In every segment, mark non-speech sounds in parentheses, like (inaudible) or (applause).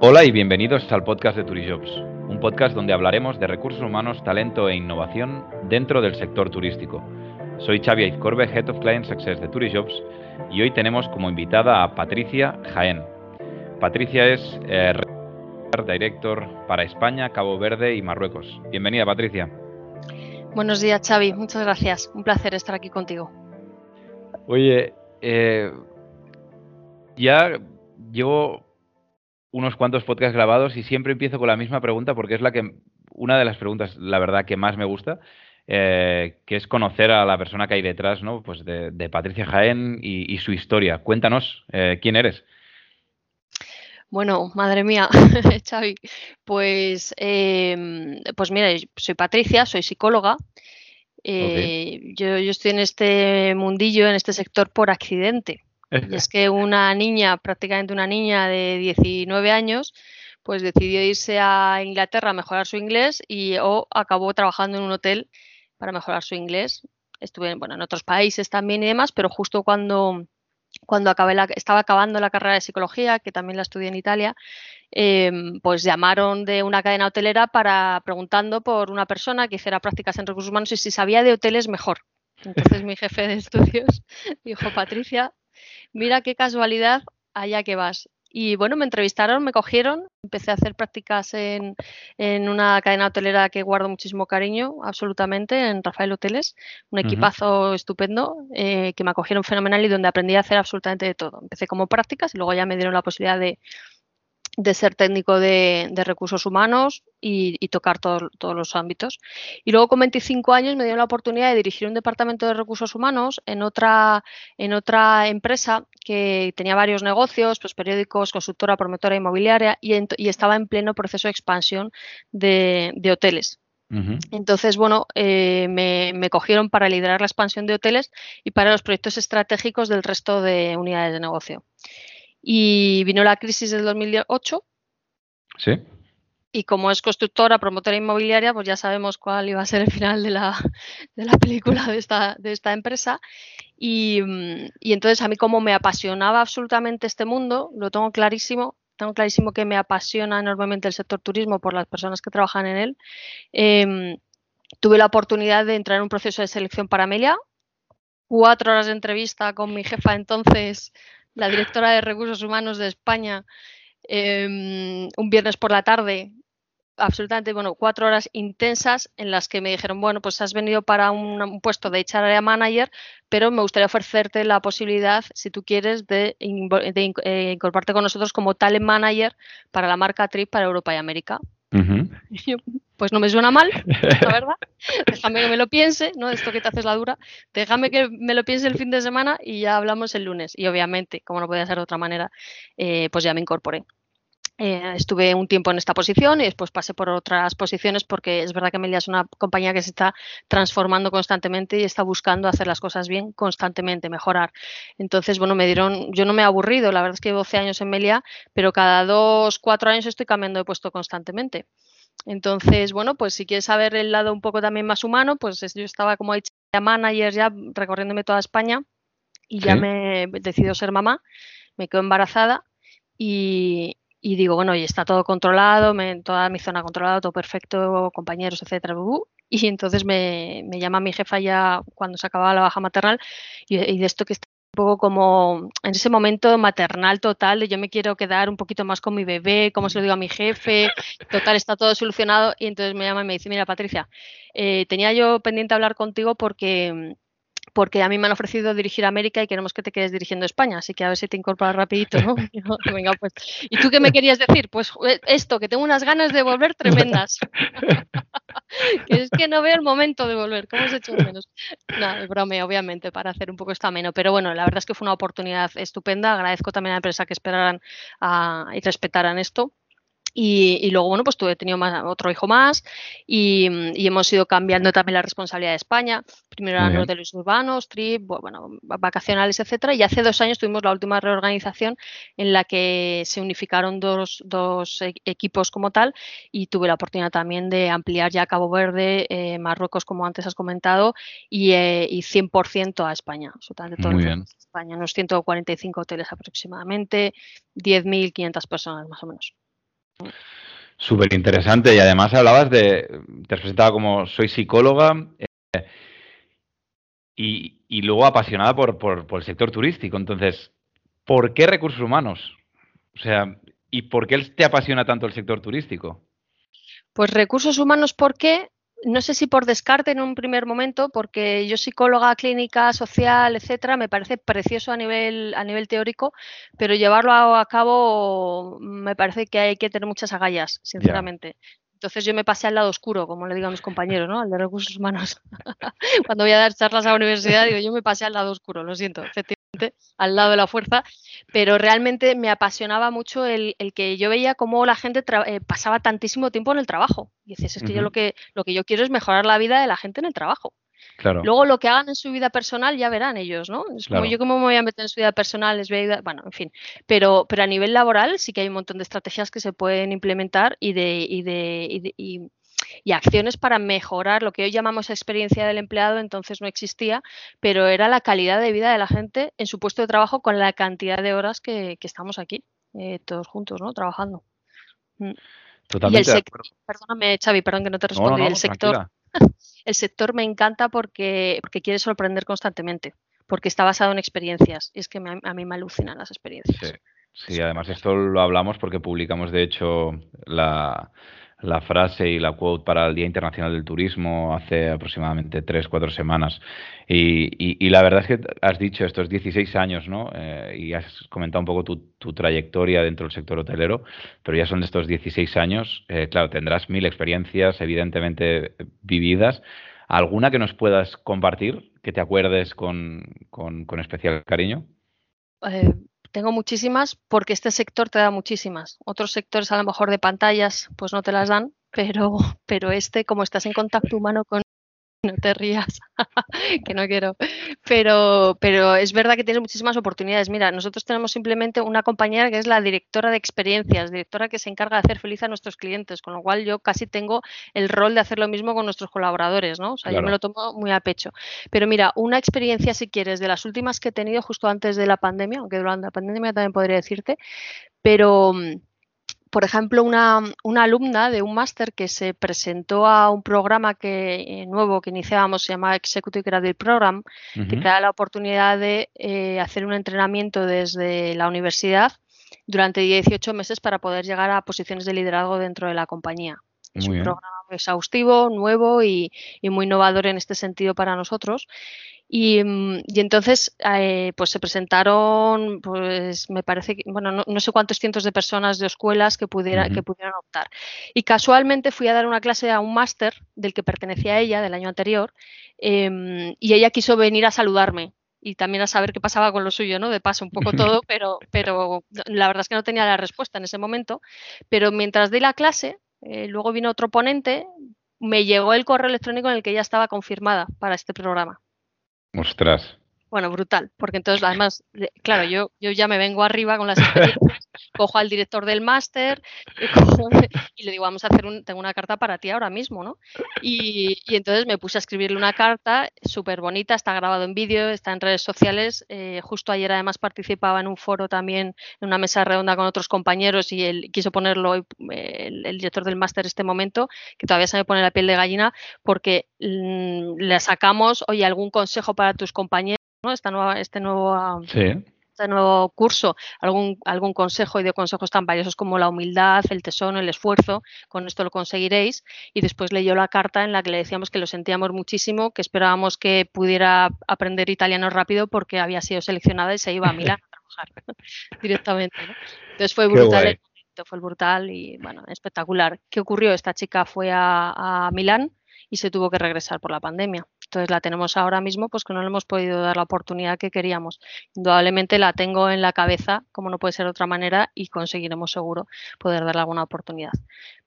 Hola y bienvenidos al podcast de Turijobs, un podcast donde hablaremos de recursos humanos, talento e innovación dentro del sector turístico. Soy Xavi Aizcorbe, Head of Client Success de Turijobs y hoy tenemos como invitada a Patricia Jaén. Patricia es eh, Director para España, Cabo Verde y Marruecos. Bienvenida, Patricia. Buenos días, Xavi. Muchas gracias. Un placer estar aquí contigo. Oye, eh, ya llevo unos cuantos podcasts grabados y siempre empiezo con la misma pregunta porque es la que una de las preguntas, la verdad, que más me gusta, eh, que es conocer a la persona que hay detrás, ¿no? Pues de, Patricia Jaén y, su historia. Cuéntanos, eh, ¿quién eres? Bueno, madre mía, (laughs) Xavi, pues, em, pues mira, soy Patricia, soy psicóloga. Eh, yo, yo estoy en este mundillo, en este sector por accidente. Y es que una niña, prácticamente una niña de 19 años, pues decidió irse a Inglaterra a mejorar su inglés y o acabó trabajando en un hotel para mejorar su inglés. Estuve bueno, en otros países también y demás, pero justo cuando, cuando acabé la, estaba acabando la carrera de psicología, que también la estudié en Italia, em, pues llamaron de una cadena hotelera para preguntando por una persona que hiciera prácticas en recursos humanos y si sabía de hoteles mejor. Entonces mi jefe de estudios (laughs) dijo, Patricia, mira qué casualidad, allá que vas. Y bueno, me entrevistaron, me cogieron, empecé a hacer prácticas en, una cadena hotelera que guardo muchísimo cariño, absolutamente, en Rafael Hoteles, un equipazo estupendo eh, que me acogieron fenomenal y donde aprendí a hacer absolutamente de todo. Empecé como prácticas y luego ya me dieron la posibilidad de, de ser técnico de, recursos humanos y, tocar todos los ámbitos. Y luego con 25 años me dio la oportunidad de dirigir un departamento de recursos humanos en otra, en otra empresa que tenía varios negocios, pues periódicos, consultora, promotora inmobiliaria y, estaba en pleno proceso de expansión de, hoteles. Entonces, bueno, eh, me, me, cogieron para liderar la expansión de hoteles y para los proyectos estratégicos del resto de unidades de negocio. Y vino la crisis del 2008. Sí. Y como es constructora, promotora inmobiliaria, pues ya sabemos cuál iba a ser el final de la, de la película de esta, de esta empresa. Y, y, entonces a mí como me apasionaba absolutamente este mundo, lo tengo clarísimo, tengo clarísimo que me apasiona enormemente el sector turismo por las personas que trabajan en él. Em, tuve la oportunidad de entrar en un proceso de selección para Amelia, cuatro horas de entrevista con mi jefa entonces, la directora de Recursos Humanos de España, em, un viernes por la tarde, absolutamente, bueno, cuatro horas intensas en las que me dijeron, bueno, pues has venido para un, puesto de HR Manager, pero me gustaría ofrecerte la posibilidad, si tú quieres, de, eh, incorporarte con nosotros como talent manager para la marca Trip para Europa y América. Pues no me suena mal, la verdad. (laughs) Déjame que me lo piense, ¿no? Esto que te haces la dura. Déjame que me lo piense el fin de semana y ya hablamos el lunes. Y obviamente, como no podía ser de otra manera, eh, pues ya me incorporé. Eh, estuve un tiempo en esta posición y después pasé por otras posiciones porque es verdad que Melia es una compañía que se está transformando constantemente y está buscando hacer las cosas bien constantemente, mejorar. Entonces, bueno, me dieron, yo no me he aburrido, la verdad es que llevo 12 años en Melia, pero cada dos, cuatro años estoy cambiando de puesto constantemente. Entonces, bueno, pues si quieres saber el lado un poco también más humano, pues yo estaba como manager ya recorriéndome toda España y ya me decidido ser mamá, me quedo embarazada y, y digo, bueno, y está todo controlado, me, toda mi zona controlada, todo perfecto, compañeros, etcétera. (laughs) Y entonces me, me, llama mi jefa ya cuando se acababa la baja maternal y, de esto que está un poco como en ese momento maternal total, de yo me quiero quedar un poquito más con mi bebé, como se lo digo a mi jefe, total, está todo solucionado. Y entonces me llama y me dice, mira, Patricia, eh, tenía yo pendiente hablar contigo porque porque a mí me han ofrecido dirigir América y queremos que te quedes dirigiendo España, así que a ver si te incorporas rapidito, ¿no? (laughs) Venga, pues. ¿Y tú qué me querías decir? Pues esto, que tengo unas ganas de volver tremendas. (laughs) que es que no veo el momento de volver, ¿cómo has hecho menos? No, es brome, obviamente, para hacer un poco esto ameno, pero bueno, la verdad es que fue una oportunidad estupenda, agradezco también a la empresa que esperaran y respetaran esto. Y, luego, bueno, pues tuve tenido más, otro hijo más y, hemos ido cambiando también la responsabilidad de España. Primero eran los de los urbanos, trip, bueno, vacacionales, etcétera. Y hace dos años tuvimos la última reorganización en la que se unificaron dos, dos e, equipos como tal y tuve la oportunidad también de ampliar ya Cabo Verde, eh, Marruecos, como antes has comentado, y, eh, y 100% a España, absolutamente todo. Muy bien. España, unos 145 hoteles aproximadamente, 10.500 personas más o menos. Súper interesante y además hablabas de, te has presentado como soy psicóloga eh, y, luego apasionada por, por, el sector turístico. Entonces, ¿por qué recursos humanos? O sea, ¿y por qué te apasiona tanto el sector turístico? Pues recursos humanos, ¿por qué? No sé si por descarte en un primer momento, porque yo psicóloga clínica, social, etcétera, me parece precioso a nivel, a nivel teórico, pero llevarlo a, cabo me parece que hay que tener muchas agallas, sinceramente. Entonces yo me pasé al lado oscuro, como le digo a mis compañeros, ¿no? Al de recursos humanos. (laughs) Cuando voy a dar charlas a la universidad, digo, yo me pasé al lado oscuro, lo siento, efectivamente, al lado de la fuerza, pero realmente me apasionaba mucho el, que yo veía cómo la gente eh, pasaba tantísimo tiempo en el trabajo. Y dices, es que yo lo que, lo que yo quiero es mejorar la vida de la gente en el trabajo. Luego lo que hagan en su vida personal ya verán ellos, ¿no? Es como yo cómo me voy a meter en su vida personal, es bueno, en fin. Pero, pero a nivel laboral sí que hay un montón de estrategias que se pueden implementar y de, y de, y y acciones para mejorar lo que hoy llamamos experiencia del empleado, entonces no existía, pero era la calidad de vida de la gente en su puesto de trabajo con la cantidad de horas que, estamos aquí, eh, todos juntos, ¿no? Trabajando. Mm. Totalmente. perdóname, Xavi, perdón que no te respondí. el sector, (laughs) el sector me encanta porque, porque quiere sorprender constantemente, porque está basado en experiencias. Y es que a mí me alucinan las experiencias. Sí. además esto lo hablamos porque publicamos, de hecho, la, la frase y la quote para el Día Internacional del Turismo hace aproximadamente tres, cuatro semanas. Y, y, la verdad es que has dicho estos 16 años, ¿no? Eh, y has comentado un poco tu, tu, trayectoria dentro del sector hotelero, pero ya son de estos 16 años. Eh, claro, tendrás mil experiencias, evidentemente vividas. ¿Alguna que nos puedas compartir, que te acuerdes con, con, con especial cariño? Eh, tengo muchísimas porque este sector te da muchísimas. Otros sectores a lo mejor de pantallas pues no te las dan, pero, pero este como estás en contacto humano con no te rías, (laughs) que no quiero. Pero, pero es verdad que tienes muchísimas oportunidades. Mira, nosotros tenemos simplemente una compañera que es la directora de experiencias, directora que se encarga de hacer feliz a nuestros clientes, con lo cual yo casi tengo el rol de hacer lo mismo con nuestros colaboradores, ¿no? O sea, yo me lo tomo muy a pecho. Pero mira, una experiencia, si quieres, de las últimas que he tenido justo antes de la pandemia, aunque durante la pandemia también podría decirte, pero por ejemplo, una, alumna de un máster que se presentó a un programa que, eh, nuevo que iniciábamos, se llama Executive Graduate Program, que te da la oportunidad de eh, hacer un entrenamiento desde la universidad durante 18 meses para poder llegar a posiciones de liderazgo dentro de la compañía. Es un programa exhaustivo, nuevo y, y, muy innovador en este sentido para nosotros. Mm, y, entonces, eh, pues se presentaron, pues me parece que, bueno, no, sé cuántos cientos de personas de escuelas que, pudiera, que pudieran optar. Y casualmente fui a dar una clase a un máster del que pertenecía ella, del año anterior, em, y ella quiso venir a saludarme y también a saber qué pasaba con lo suyo, ¿no? De paso un poco todo, pero, pero la verdad es que no tenía la respuesta en ese momento. Pero mientras di la clase, eh, luego vino otro ponente, me llegó el correo electrónico en el que ella estaba confirmada para este programa. Ostras. Bueno, brutal, porque entonces además, claro, yo, yo ya me vengo arriba con las experiencias, (laughs) cojo al director del máster (laughs) y le digo, vamos a hacer un, tengo una carta para ti ahora mismo, ¿no? Y, entonces me puse a escribirle una carta súper bonita, está grabado en vídeo, está en redes sociales. Eh, justo ayer además participaba en un foro también, en una mesa redonda con otros compañeros y él quiso ponerlo el, director del máster este momento, que todavía se me pone la piel de gallina, porque mm, le sacamos, oye, algún consejo para tus compañeros esta nueva, este nuevo este nuevo curso, algún, algún consejo y de consejos tan valiosos como la humildad, el tesón, el esfuerzo, con esto lo conseguiréis. Y después leyó la carta en la que le decíamos que lo sentíamos muchísimo, que esperábamos que pudiera aprender italiano rápido porque había sido seleccionada y se iba a Milán a trabajar (laughs) directamente. Entonces fue brutal. fue brutal y bueno, espectacular. ¿Qué ocurrió? Esta chica fue a, a Milán y se tuvo que regresar por la pandemia. Entonces la tenemos ahora mismo, pues que no le hemos podido dar la oportunidad que queríamos. Indudablemente la tengo en la cabeza, como no puede ser de otra manera, y conseguiremos seguro poder darle alguna oportunidad.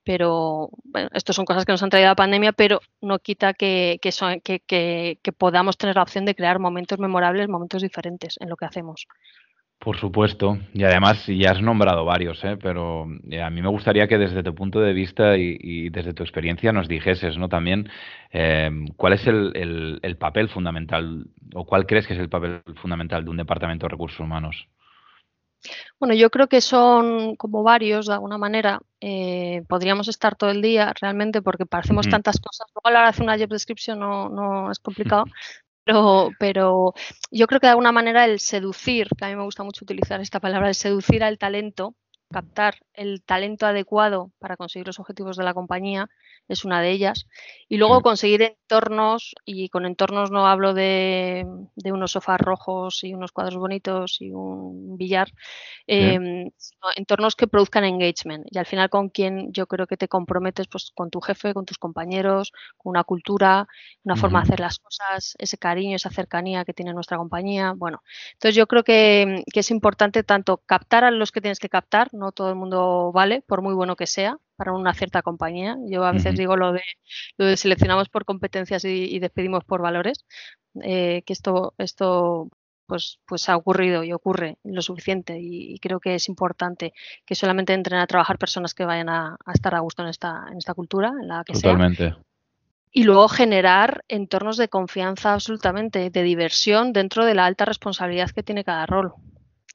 Pero bueno, esto son cosas que nos han traído la pandemia, pero no quita que, que podamos tener la opción de crear momentos memorables, momentos diferentes en lo que hacemos. Por supuesto, y además ya has nombrado varios, ¿eh? pero eh, a mí me gustaría que desde tu punto de vista y, desde tu experiencia nos dijeses ¿no? también eh, cuál es el, el, papel fundamental o cuál crees que es el papel fundamental de un departamento de recursos humanos. Bueno, yo creo que son como varios de alguna manera. eh, podríamos estar todo el día realmente porque parecemos mm. tantas cosas. Luego de hacer una job description no, no es complicado, (laughs) pero, pero yo creo que de alguna manera el seducir, que a mí me gusta mucho utilizar esta palabra, el seducir al talento, captar el talento adecuado para conseguir los objetivos de la compañía, es una de ellas. Y luego conseguir entornos, y con entornos no hablo de, unos sofás rojos y unos cuadros bonitos y un billar, em, sino entornos que produzcan engagement. Y al final con quien yo creo que te comprometes, pues con tu jefe, con tus compañeros, con una cultura, una forma de hacer las cosas, ese cariño, esa cercanía que tiene nuestra compañía. Bueno, entonces yo creo que, que es importante tanto captar a los que tienes que captar, no todo el mundo vale, por muy bueno que sea, para una cierta compañía. Yo a veces digo lo de, lo de seleccionamos por competencias y, despedimos por valores, eh, que esto, esto pues, pues ha ocurrido y ocurre lo suficiente y, creo que es importante que solamente entren a trabajar personas que vayan a, estar a gusto en esta, en esta cultura, en la que Totalmente. Y luego generar entornos de confianza absolutamente, de diversión dentro de la alta responsabilidad que tiene cada rol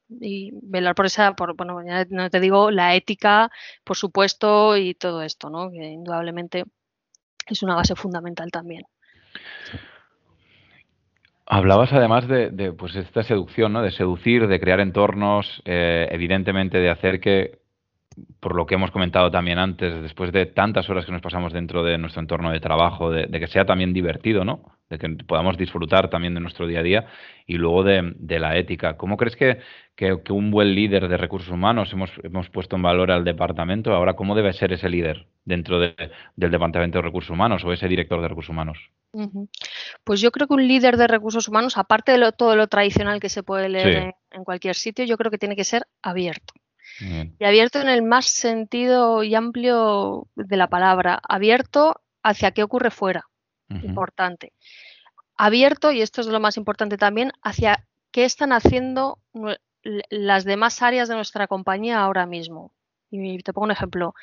y velar por esa, por, bueno, ya no te digo la ética, por supuesto, y todo esto, ¿no? Que indudablemente es una base fundamental también. Hablabas además de, pues esta seducción, ¿no? De seducir, de crear entornos, eh, evidentemente de hacer que por lo que hemos comentado también antes, después de tantas horas que nos pasamos dentro de nuestro entorno de trabajo, de, que sea también divertido, ¿no? De que podamos disfrutar también de nuestro día a día y luego de, la ética. ¿Cómo crees que, que, un buen líder de recursos humanos, hemos, hemos puesto en valor al departamento, ahora cómo debe ser ese líder dentro del departamento de recursos humanos o ese director de recursos humanos? Pues yo creo que un líder de recursos humanos, aparte de todo lo tradicional que se puede leer en cualquier sitio, yo creo que tiene que ser abierto. Y abierto en el más sentido y amplio de la palabra. Abierto hacia qué ocurre fuera. Importante. Abierto, y esto es lo más importante también, hacia qué están haciendo las demás áreas de nuestra compañía ahora mismo. Y te pongo un ejemplo.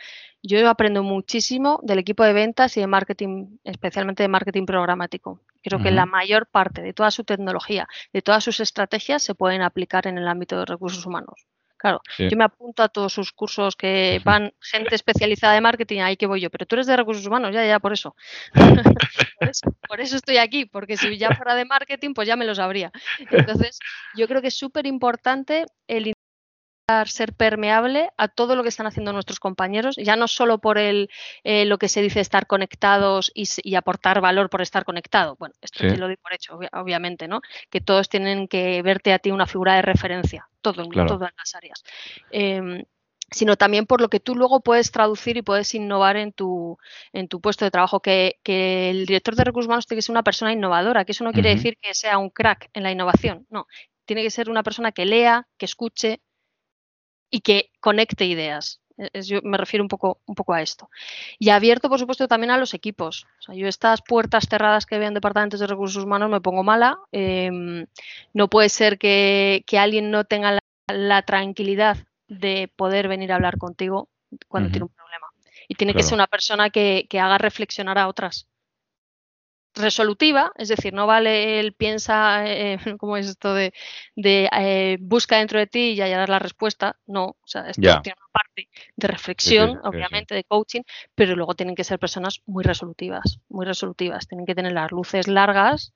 Yo aprendo muchísimo del equipo de ventas y de marketing, especialmente de marketing programático. Creo que la mayor parte de toda su tecnología, de todas sus estrategias, se pueden aplicar en el ámbito de recursos humanos. Claro, yo me apunto a todos sus cursos que van gente especializada de marketing, ahí que voy yo, pero tú eres de recursos humanos, ya, ya, (laughs) por eso. por eso. estoy aquí, porque si ya fuera de marketing, pues ya me lo sabría. Entonces, yo creo que es súper importante el ser permeable a todo lo que están haciendo nuestros compañeros, ya no solo por el, eh, lo que se dice estar conectados y, aportar valor por estar conectado. Bueno, esto te lo doy por hecho, obviamente, ¿no? Que todos tienen que verte a ti una figura de referencia, todo, en todas las áreas. Em, sino también por lo que tú luego puedes traducir y puedes innovar en tu, en tu puesto de trabajo, que, el director de recursos humanos tiene que ser una persona innovadora, que eso no quiere decir que sea un crack en la innovación, no, tiene que ser una persona que lea, que escuche, y que conecte ideas. E, yo me refiero un poco, un poco a esto. Y abierto, por supuesto, también a los equipos. O sea, yo estas puertas cerradas que veo en departamentos de recursos humanos me pongo mala. Em, no puede ser que, alguien no tenga la, tranquilidad de poder venir a hablar contigo cuando tiene un problema. Y tiene que ser una persona que, que haga reflexionar a otras resolutiva, es decir, no vale el piensa, eh, (laughs) ¿cómo es esto de, eh, busca dentro de ti y hallarás la respuesta? No, o sea, esto tiene una parte de reflexión, obviamente, de coaching, pero luego tienen que ser personas muy resolutivas, muy resolutivas, tienen que tener las luces largas,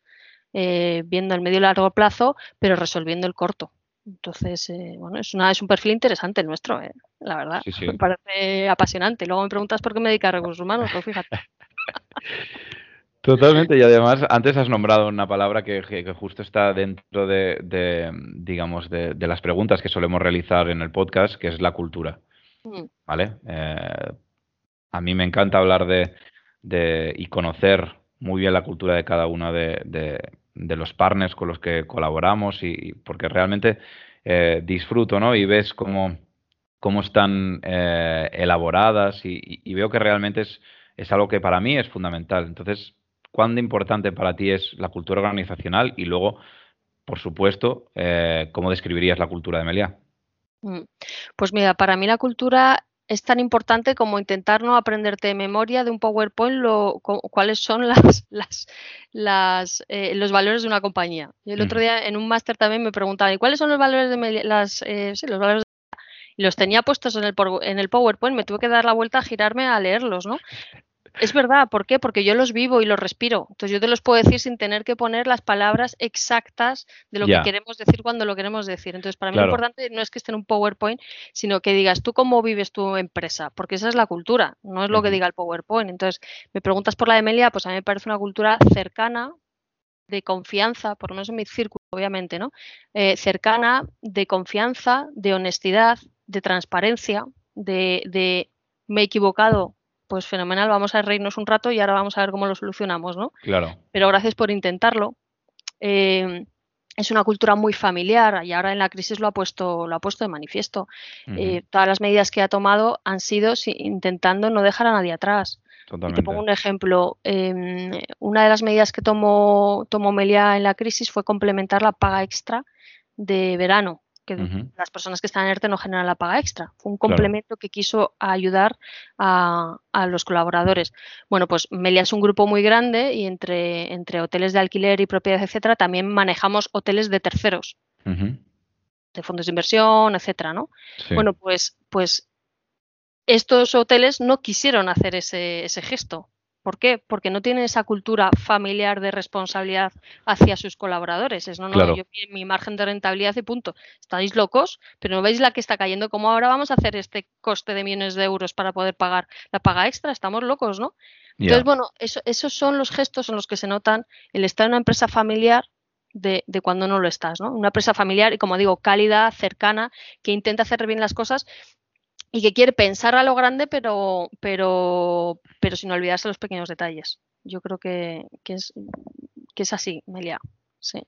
eh, viendo el medio y largo plazo, pero resolviendo el corto. Entonces, bueno, es, una, es un perfil interesante el nuestro, la verdad. (laughs) Me parece apasionante. Luego me preguntas por qué me dedico a recursos humanos, pues fíjate. (laughs) Totalmente, y además antes has nombrado una palabra que, justo está dentro de, digamos, de, las preguntas que solemos realizar en el podcast, que es la cultura. Mm. ¿Vale? Eh, a mí me encanta hablar de, y conocer muy bien la cultura de cada uno de, los partners con los que colaboramos, y, porque realmente eh, disfruto, ¿no? Y ves cómo, cómo están eh, elaboradas y, veo que realmente es, es algo que para mí es fundamental. Entonces, ¿Cuán importante para ti es la cultura organizacional? Y luego, por supuesto, eh, ¿cómo describirías la cultura de Melia? Mm. Pues mira, para mí la cultura es tan importante como intentar no aprenderte de memoria de un PowerPoint lo, cuáles son las, eh, los valores de una compañía. el otro día en un máster también me preguntaban, ¿y cuáles son los valores de las, eh, los valores y los tenía puestos en el, en el PowerPoint, me tuve que dar la vuelta a girarme a leerlos, ¿no? Es verdad, ¿por qué? Porque yo los vivo y los respiro. Entonces yo te los puedo decir sin tener que poner las palabras exactas de lo que queremos decir cuando lo queremos decir. Entonces para mí lo importante no es que esté en un PowerPoint, sino que digas tú cómo vives tu empresa, porque esa es la cultura, no es lo que diga el PowerPoint. Entonces me preguntas por la de Melia, pues a mí me parece una cultura cercana, de confianza, por lo menos en mi círculo, obviamente, ¿no? Eh, cercana, de confianza, de honestidad, de transparencia, de, de me he equivocado, pues fenomenal, vamos a reírnos un rato y ahora vamos a ver cómo lo solucionamos, ¿no? Claro. Pero gracias por intentarlo. Eh, es una cultura muy familiar y ahora en la crisis lo ha puesto, lo ha puesto de manifiesto. Eh, todas las medidas que ha tomado han sido intentando no dejar a nadie atrás. Totalmente. te pongo un ejemplo. Em, una de las medidas que tomó, tomó Melia en la crisis fue complementar la paga extra de verano que las personas que están en ERTE no generan la paga extra. Fue un complemento que quiso ayudar a, los colaboradores. Bueno, pues Melia es un grupo muy grande y entre, entre hoteles de alquiler y propiedad, etcétera, también manejamos hoteles de terceros, de fondos de inversión, etcétera, ¿no? Bueno, pues, pues estos hoteles no quisieron hacer ese, ese gesto. ¿Por qué? Porque no tienen esa cultura familiar de responsabilidad hacia sus colaboradores. Es no, no, yo mi margen de rentabilidad y punto. Estáis locos, pero no veis la que está cayendo. ¿Cómo ahora vamos a hacer este coste de millones de euros para poder pagar la paga extra? Estamos locos, ¿no? Entonces, bueno, esos son los gestos en los que se notan el estar en una empresa familiar de, de, cuando no lo estás, ¿no? Una empresa familiar y, como digo, cálida, cercana, que intenta hacer bien las cosas y que quiere pensar a lo grande, pero, pero, pero sin olvidarse los pequeños detalles. Yo creo que, es, que es así, Melia. Sí.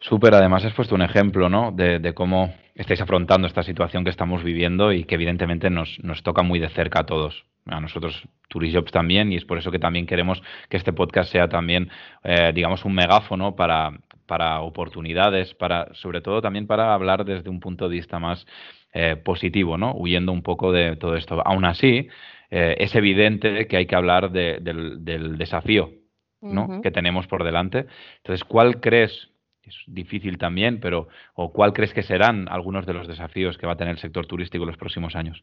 Súper, además has puesto un ejemplo, ¿no? De, cómo estáis afrontando esta situación que estamos viviendo y que evidentemente nos, nos toca muy de cerca a todos. A nosotros, Turijobs también, y es por eso que también queremos que este podcast sea también, eh, digamos, un megáfono para, para oportunidades, para, sobre todo también para hablar desde un punto de vista más eh, positivo, ¿no? Huyendo un poco de todo esto. Aún así, eh, es evidente que hay que hablar del, desafío ¿no? que tenemos por delante. Entonces, ¿cuál crees? Es difícil también, pero ¿o cuál crees que serán algunos de los desafíos que va a tener el sector turístico en los próximos años?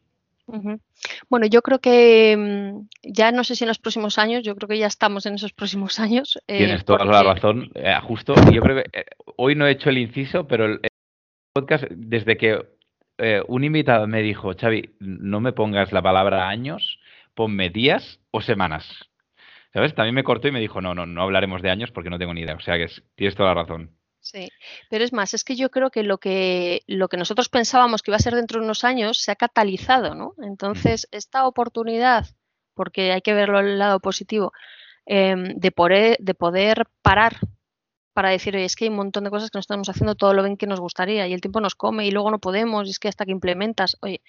Bueno, yo creo que mm, ya no sé si en los próximos años, yo creo que ya estamos en esos próximos (laughs) años. Eh, Tienes toda la razón. justo, yo creo que hoy no he hecho el inciso, pero el podcast, desde que eh, un invitado me dijo, Xavi, no me pongas la palabra años, ponme días o semanas. ¿Sabes? También me cortó y me dijo, no, no, no hablaremos de años porque no tengo ni idea. O sea que tienes toda la razón. Sí, pero es más, es que yo creo que lo que lo que nosotros pensábamos que iba a ser dentro de unos años se ha catalizado, ¿no? Entonces, esta oportunidad, porque hay que verlo al lado positivo, em, de, poder, de poder parar para decir, oye, es que hay un montón de cosas que no estamos haciendo todo lo bien que nos gustaría y el tiempo nos come y luego no podemos y es que hasta que implementas, oye,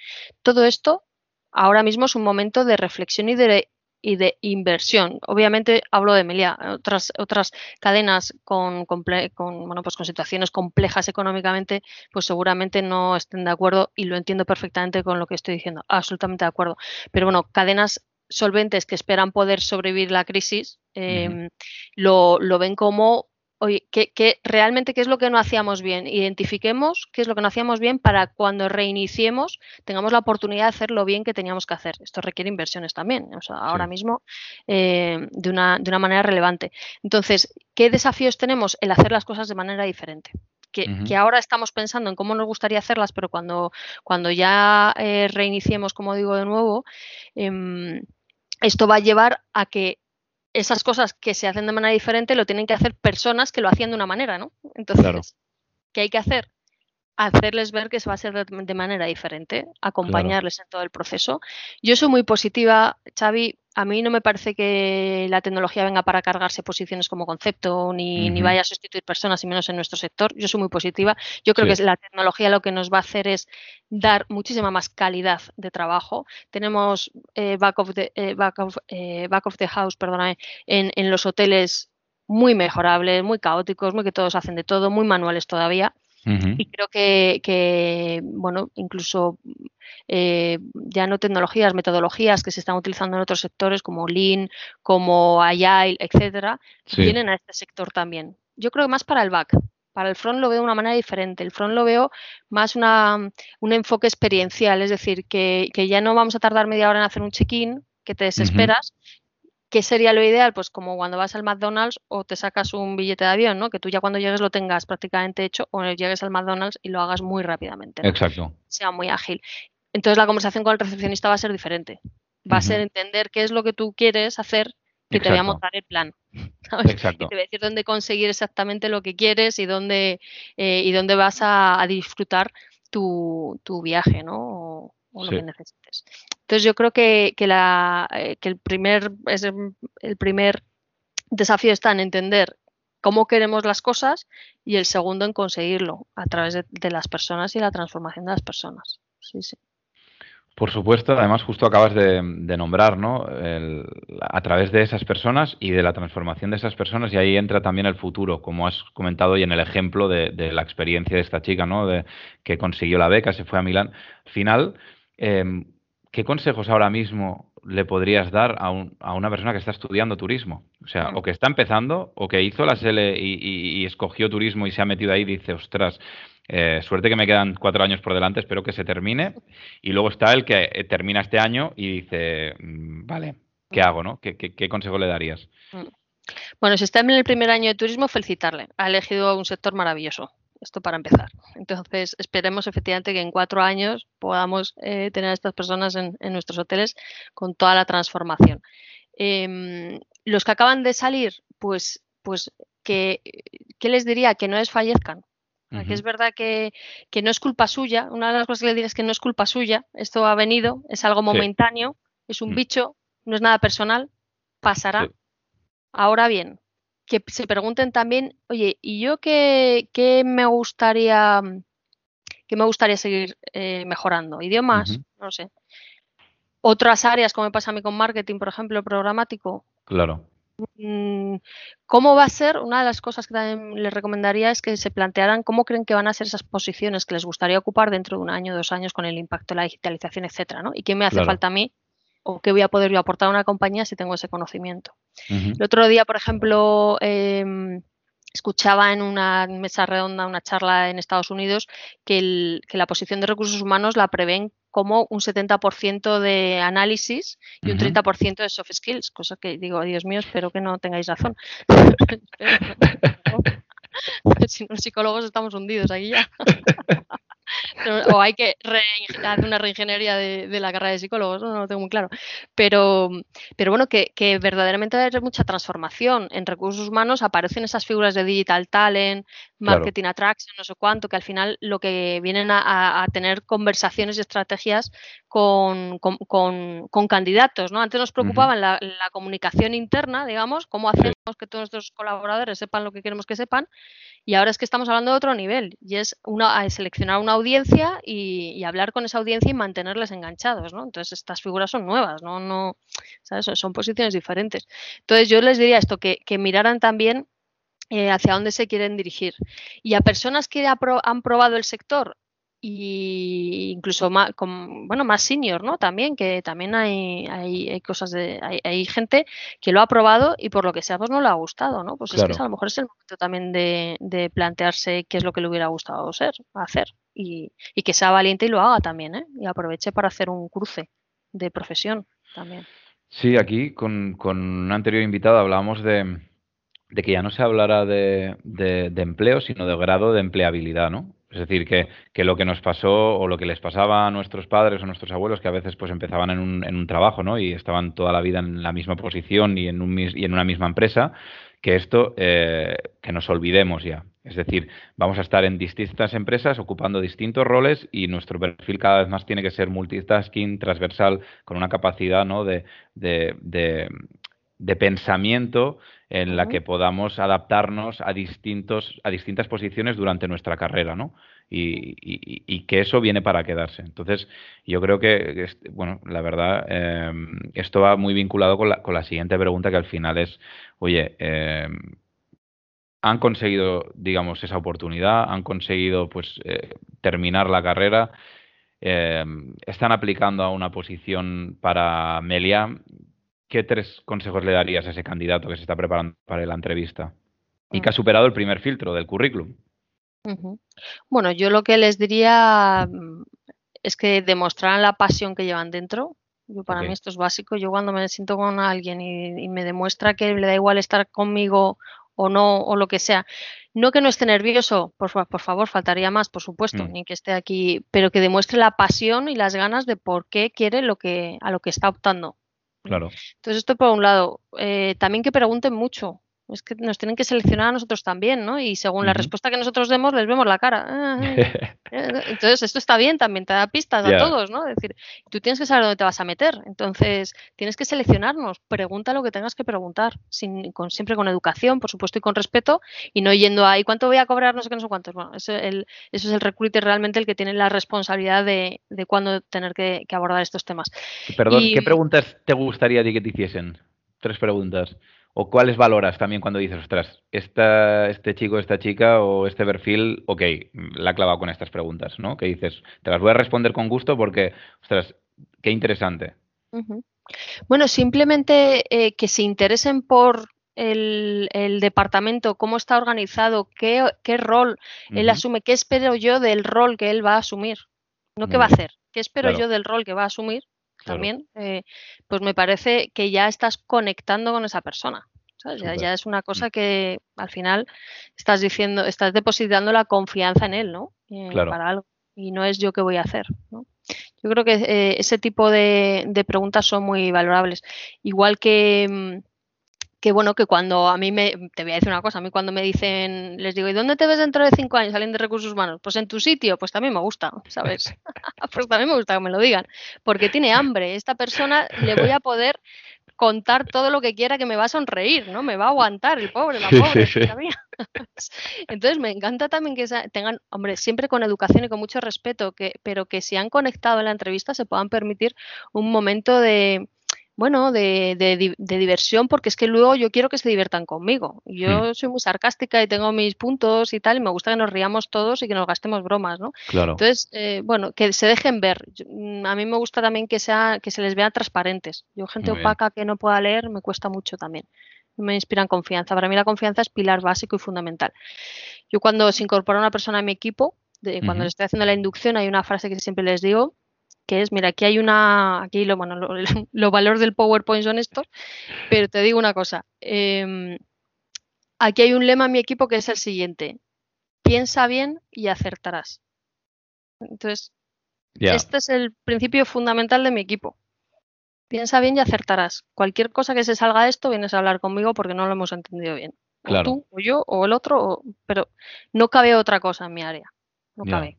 todo esto ahora mismo es un momento de reflexión y de, y de inversión. Obviamente hablo de Emilia, otras, otras cadenas con, con, bueno, pues con situaciones complejas económicamente, pues seguramente no estén de acuerdo y lo entiendo perfectamente con lo que estoy diciendo, absolutamente de acuerdo. Pero bueno, cadenas solventes que esperan poder sobrevivir la crisis, em, lo, lo ven como oye, ¿qué, realmente qué es lo que no hacíamos bien? Identifiquemos qué es lo que no hacíamos bien para cuando reiniciemos tengamos la oportunidad de hacer lo bien que teníamos que hacer. Esto requiere inversiones también, o sea, ahora mismo eh, de, una, de una manera relevante. Entonces, ¿qué desafíos tenemos? El hacer las cosas de manera diferente. Que, ahora estamos pensando en cómo nos gustaría hacerlas, pero cuando, cuando ya eh, reiniciemos, como digo de nuevo, em, esto va a llevar a que esas cosas que se hacen de manera diferente lo tienen que hacer personas que lo hacían de una manera, ¿no? Entonces, ¿qué hay que hacer? Hacerles ver que se va a hacer de, manera diferente, acompañarles en todo el proceso. Yo soy muy positiva, Xavi, a mí no me parece que la tecnología venga para cargarse posiciones como concepto ni, ni, vaya a sustituir personas y menos en nuestro sector. Yo soy muy positiva. Yo creo que la tecnología lo que nos va a hacer es dar muchísima más calidad de trabajo. Tenemos eh, back, of the, eh, back, of, eh, back of the house perdona, en, en los hoteles muy mejorables, muy caóticos, muy que todos hacen de todo, muy manuales todavía. Y creo que, bueno, incluso eh, ya no tecnologías, metodologías que se están utilizando en otros sectores como Lean, como Agile, etcétera, vienen a este sector también. Yo creo que más para el back, Para el front lo veo de una manera diferente. El front lo veo más una, un enfoque experiencial, es decir, que, ya no vamos a tardar media hora en hacer un check-in, que te desesperas. ¿Qué sería lo ideal? Pues como cuando vas al McDonald's o te sacas un billete de avión, ¿no? Que tú ya cuando llegues lo tengas prácticamente hecho o llegues al McDonald's y lo hagas muy rápidamente. Exacto. Sea muy ágil. Entonces la conversación con el recepcionista va a ser diferente. Va a ser entender qué es lo que tú quieres hacer que te voy a montar el plan. (laughs) Exacto. Y te voy a decir dónde conseguir exactamente lo que quieres y dónde, eh, y dónde vas a, disfrutar tu, viaje, ¿no? O, lo que necesites. Entonces yo creo que, la, eh, el, primer, es el primer desafío está en entender cómo queremos las cosas y el segundo en conseguirlo a través de, las personas y la transformación de las personas. Sí, sí. Por supuesto, además justo acabas de, nombrar, ¿no? a través de esas personas y de la transformación de esas personas y ahí entra también el futuro, como has comentado y en el ejemplo de, la experiencia de esta chica, ¿no? De que consiguió la beca, se fue a Milán. Al final, em, ¿qué consejos ahora mismo le podrías dar a, una persona que está estudiando turismo? O sea, o que está empezando, o que hizo la SELE y, y escogió turismo y se ha metido ahí y dice, ostras, eh, suerte que me quedan cuatro años por delante, espero que se termine. Y luego está el que eh, termina este año y dice, mm, vale, ¿qué hago? No? ¿Qué, consejo le darías? Mm. Bueno, si está en el primer año de turismo, felicitarle. Ha elegido un sector maravilloso. Esto para empezar. Entonces, esperemos efectivamente que en cuatro años podamos eh, tener a estas personas en, nuestros hoteles con toda la transformación. Em, los que acaban de salir, pues, pues que, ¿qué les diría? Que no desfallezcan, que es verdad que, no es culpa suya. Una de las cosas que le digo es que no es culpa suya. Esto ha venido, es algo momentáneo, es un mm. bicho, no es nada personal, pasará. Ahora bien, que se pregunten también, oye, ¿y yo qué, me gustaría qué me gustaría seguir eh, mejorando? ¿Idiomas? No sé. Otras áreas, como me pasa a mí con marketing, por ejemplo, programático. Claro. Mm, ¿Cómo va a ser? Una de las cosas que también les recomendaría es que se plantearan cómo creen que van a ser esas posiciones que les gustaría ocupar dentro de un año, dos años con el impacto de la digitalización, etcétera, ¿no? Y qué me hace falta a mí o qué voy a poder yo aportar a una compañía si tengo ese conocimiento. El otro día, por ejemplo, em, escuchaba en una mesa redonda, una charla en Estados Unidos, que, la posición de recursos humanos la prevén como un 70% de análisis y un 30% de soft skills, cosa que digo, Dios mío, espero que no tengáis razón. (laughs) (laughs) (laughs) si los psicólogos estamos hundidos aquí ya. O hay que hacer una reingeniería de, la carrera de psicólogos, no, lo tengo muy claro. Pero, pero bueno, que, verdaderamente hay mucha transformación. En recursos humanos aparecen esas figuras de digital talent, marketing attraction, no sé cuánto, que al final lo que vienen a, tener conversaciones y estrategias con, candidatos. ¿no? Antes nos preocupaban la, la comunicación interna, digamos, cómo hacemos que todos nuestros colaboradores sepan lo que queremos que sepan y ahora es que estamos hablando de otro nivel y es una, seleccionar una audiencia y, hablar con esa audiencia y mantenerles enganchados, ¿no? Entonces estas figuras son nuevas, ¿no? no ¿sabes? Son posiciones diferentes. Entonces yo les diría esto, que, miraran también eh, hacia dónde se quieren dirigir. Y a personas que han probado el sector y incluso más, con, bueno, más senior, ¿no? También, que también hay, hay, cosas de, hay, gente que lo ha probado y por lo que sea, pues no le ha gustado, ¿no? Pues es que a lo mejor es el momento también de, plantearse qué es lo que le hubiera gustado ser, hacer y, y, que sea valiente y lo haga también, ¿eh? Y aproveche para hacer un cruce de profesión también. Sí, aquí con, con un anterior invitado hablábamos de, de que ya no se hablara de, de, empleo, sino de grado de empleabilidad, ¿no? Es decir, que, que, lo que nos pasó o lo que les pasaba a nuestros padres o nuestros abuelos, que a veces pues empezaban en un, en un trabajo ¿no? y estaban toda la vida en la misma posición y en, un, y en una misma empresa, que esto, eh, que nos olvidemos ya. Es decir, vamos a estar en distintas empresas ocupando distintos roles y nuestro perfil cada vez más tiene que ser multitasking, transversal, con una capacidad ¿no? de, de, de pensamiento en la que podamos adaptarnos a distintos a distintas posiciones durante nuestra carrera, ¿no? Y, que eso viene para quedarse. Entonces, yo creo que, bueno, la verdad, em, esto va muy vinculado con la, con la, siguiente pregunta que al final es, oye, em, han conseguido, digamos, esa oportunidad, han conseguido, pues, eh, terminar la carrera, em, están aplicando a una posición para Melia ¿qué tres consejos le darías a ese candidato que se está preparando para la entrevista y que ha mm. superado el primer filtro del currículum? Bueno, yo lo que les diría mm, es que demostraran la pasión que llevan dentro. Yo, para mí esto es básico. Yo cuando me siento con alguien y, me demuestra que le da igual estar conmigo o no, o lo que sea, no que no esté nervioso, por, por favor, faltaría más, por supuesto, mm. ni que esté aquí, pero que demuestre la pasión y las ganas de por qué quiere lo que, a lo que está optando. Claro. Entonces, esto por un lado. Eh, también que pregunten mucho es que nos tienen que seleccionar a nosotros también, ¿no? Y según la respuesta que nosotros demos, les vemos la cara. (laughs) Entonces, esto está bien, también te da pistas a todos, ¿no? Es decir, tú tienes que saber dónde te vas a meter. Entonces, tienes que seleccionarnos. Pregunta lo que tengas que preguntar, sin, con, siempre con educación, por supuesto, y con respeto, y no yendo ahí, ¿cuánto voy a cobrar? No sé qué, no sé cuántos. Bueno, eso, el, eso es el recruiter realmente el que tiene la responsabilidad de, de cuándo tener que, abordar estos temas. Perdón, ¿qué preguntas te gustaría que te hiciesen? Tres preguntas. ¿O cuáles valoras también cuando dices, ostras, esta, este chico, esta chica o este perfil, ok, la ha clavado con estas preguntas, ¿no? Que dices, te las voy a responder con gusto porque, ostras, qué interesante. Bueno, simplemente eh, que se interesen por el, departamento, cómo está organizado, qué, rol él asume, qué espero yo del rol que él va a asumir, no qué va a hacer, qué espero yo del rol que va a asumir también, eh, pues me parece que ya estás conectando con esa persona. Ya, es una cosa que al final estás diciendo, estás depositando la confianza en él, ¿no? Eh, para algo. Y no es yo qué voy a hacer, ¿no? Yo creo que eh, ese tipo de, de, preguntas son muy valorables. Igual que, mm, que bueno, que cuando a mí me, te voy a decir una cosa, a mí cuando me dicen, les digo, ¿y dónde te ves dentro de cinco años saliendo de recursos humanos? Pues en tu sitio, pues también me gusta, ¿sabes? (laughs) pues también me gusta que me lo digan, porque tiene hambre, esta persona le voy a poder contar todo lo que quiera que me va a sonreír, ¿no? Me va a aguantar el pobre, la pobre. (laughs) Entonces me encanta también que tengan, hombre, siempre con educación y con mucho respeto, que, pero que si han conectado en la entrevista se puedan permitir un momento de, bueno, de, de, diversión, porque es que luego yo quiero que se diviertan conmigo. Yo hmm. soy muy sarcástica y tengo mis puntos y tal, y me gusta que nos riamos todos y que nos gastemos bromas, ¿no? Claro. Entonces, eh, bueno, que se dejen ver. Mm, a mí me gusta también que, sea, que se les vea transparentes. Yo, gente opaca que no pueda leer, me cuesta mucho también. Me inspiran confianza. Para mí la confianza es pilar básico y fundamental. Yo cuando se incorpora una persona a mi equipo, de, cuando le estoy haciendo la inducción, hay una frase que siempre les digo, que es, mira, aquí hay una, aquí lo, bueno, los (laughs) valores del PowerPoint son estos, pero te digo una cosa, em, aquí hay un lema en mi equipo que es el siguiente, piensa bien y acertarás. Entonces, este es el principio fundamental de mi equipo. Piensa bien y acertarás. Cualquier cosa que se salga de esto, vienes a hablar conmigo porque no lo hemos entendido bien. O tú, o yo, o el otro, pero no cabe otra cosa en mi área. No cabe.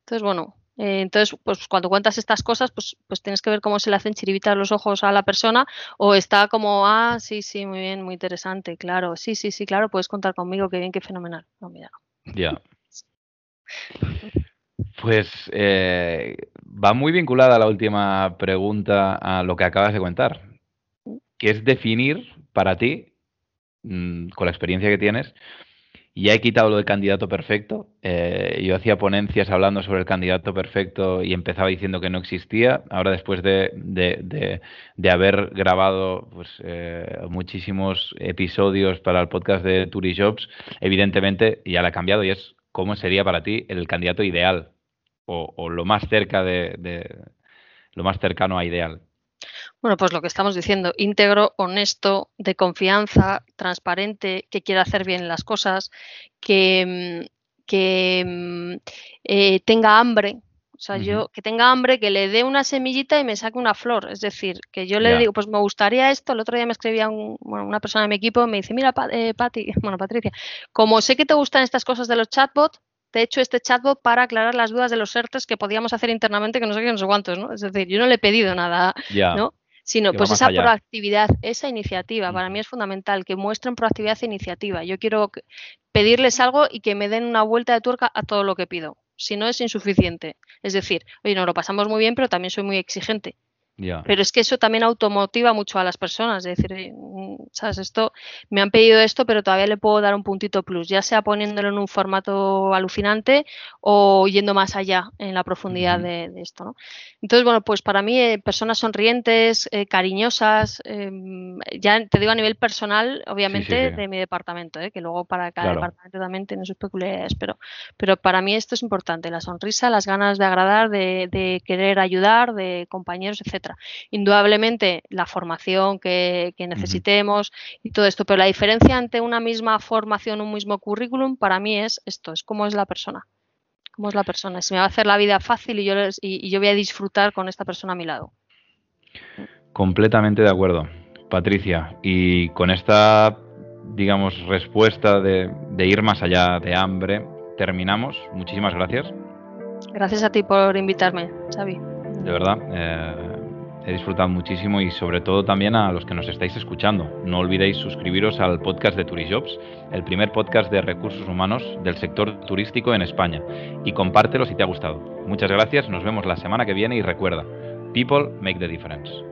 Entonces, bueno, eh, entonces, pues cuando cuentas estas cosas, pues, pues tienes que ver cómo se le hacen chiribitas los ojos a la persona o está como, ah, sí, sí, muy bien, muy interesante, claro, sí, sí, sí, claro, puedes contar conmigo, qué bien, qué fenomenal. No, mira. Ya. (laughs) Pues eh, va muy vinculada la última pregunta a lo que acabas de contar, que es definir para ti, mm, con la experiencia que tienes, ya he quitado lo de candidato perfecto. Eh, yo hacía ponencias hablando sobre el candidato perfecto y empezaba diciendo que no existía. Ahora, después de, de, haber grabado pues, eh, muchísimos episodios para el podcast de Turijobs, evidentemente ya la he cambiado y es cómo sería para ti el candidato ideal o, o lo más cerca de, lo más cercano a ideal. Bueno, pues lo que estamos diciendo, íntegro, honesto, de confianza, transparente, que quiera hacer bien las cosas, que, mm, que mm, eh, tenga hambre. O sea, yo que tenga hambre, que le dé una semillita y me saque una flor. Es decir, que yo le digo, pues me gustaría esto. El otro día me escribía una persona de mi equipo y me dice, mira, eh, (laughs) bueno, Patricia, como sé que te gustan estas cosas de los chatbots, te he hecho este chatbot para aclarar las dudas de los ERTES que podíamos hacer internamente, que no sé qué, no sé cuántos, ¿no? Es decir, yo no le he pedido nada, ¿no? Sino pues esa proactividad, esa iniciativa, para mí es fundamental, que muestren proactividad e iniciativa. Yo quiero pedirles algo y que me den una vuelta de tuerca a todo lo que pido. Si no es insuficiente. Es decir, oye, nos lo pasamos muy bien, pero también soy muy exigente. Pero es que eso también automotiva mucho a las personas. Es decir, mm, ¿sabes? Esto, me han pedido esto, pero todavía le puedo dar un puntito plus, ya sea poniéndolo en un formato alucinante o yendo más allá en la profundidad de, esto. ¿no? Entonces, bueno, pues para mí, eh, personas sonrientes, eh, cariñosas, ya te digo a nivel personal, obviamente, de mi departamento, ¿eh? que luego para cada departamento también tiene sus peculiaridades, pero, pero para mí esto es importante, la sonrisa, las ganas de agradar, de, de querer ayudar, de compañeros, etcétera. Indudablemente la formación que, necesitemos y todo esto, pero la diferencia entre una misma formación, un mismo currículum, para mí es esto, es cómo es la persona. Cómo es la persona. Si me va a hacer la vida fácil y yo, y, yo voy a disfrutar con esta persona a mi lado. Completamente de acuerdo, Patricia. Y con esta, digamos, respuesta de, ir más allá de hambre, terminamos. Muchísimas gracias. Gracias a ti por invitarme, Xavi. De verdad. Eh, he disfrutado muchísimo y sobre todo también a los que nos estáis escuchando. No olvidéis suscribiros al podcast de Turijobs, el primer podcast de recursos humanos del sector turístico en España, y compártelo si te ha gustado. Muchas gracias, nos vemos la semana que viene y recuerda, people make the difference.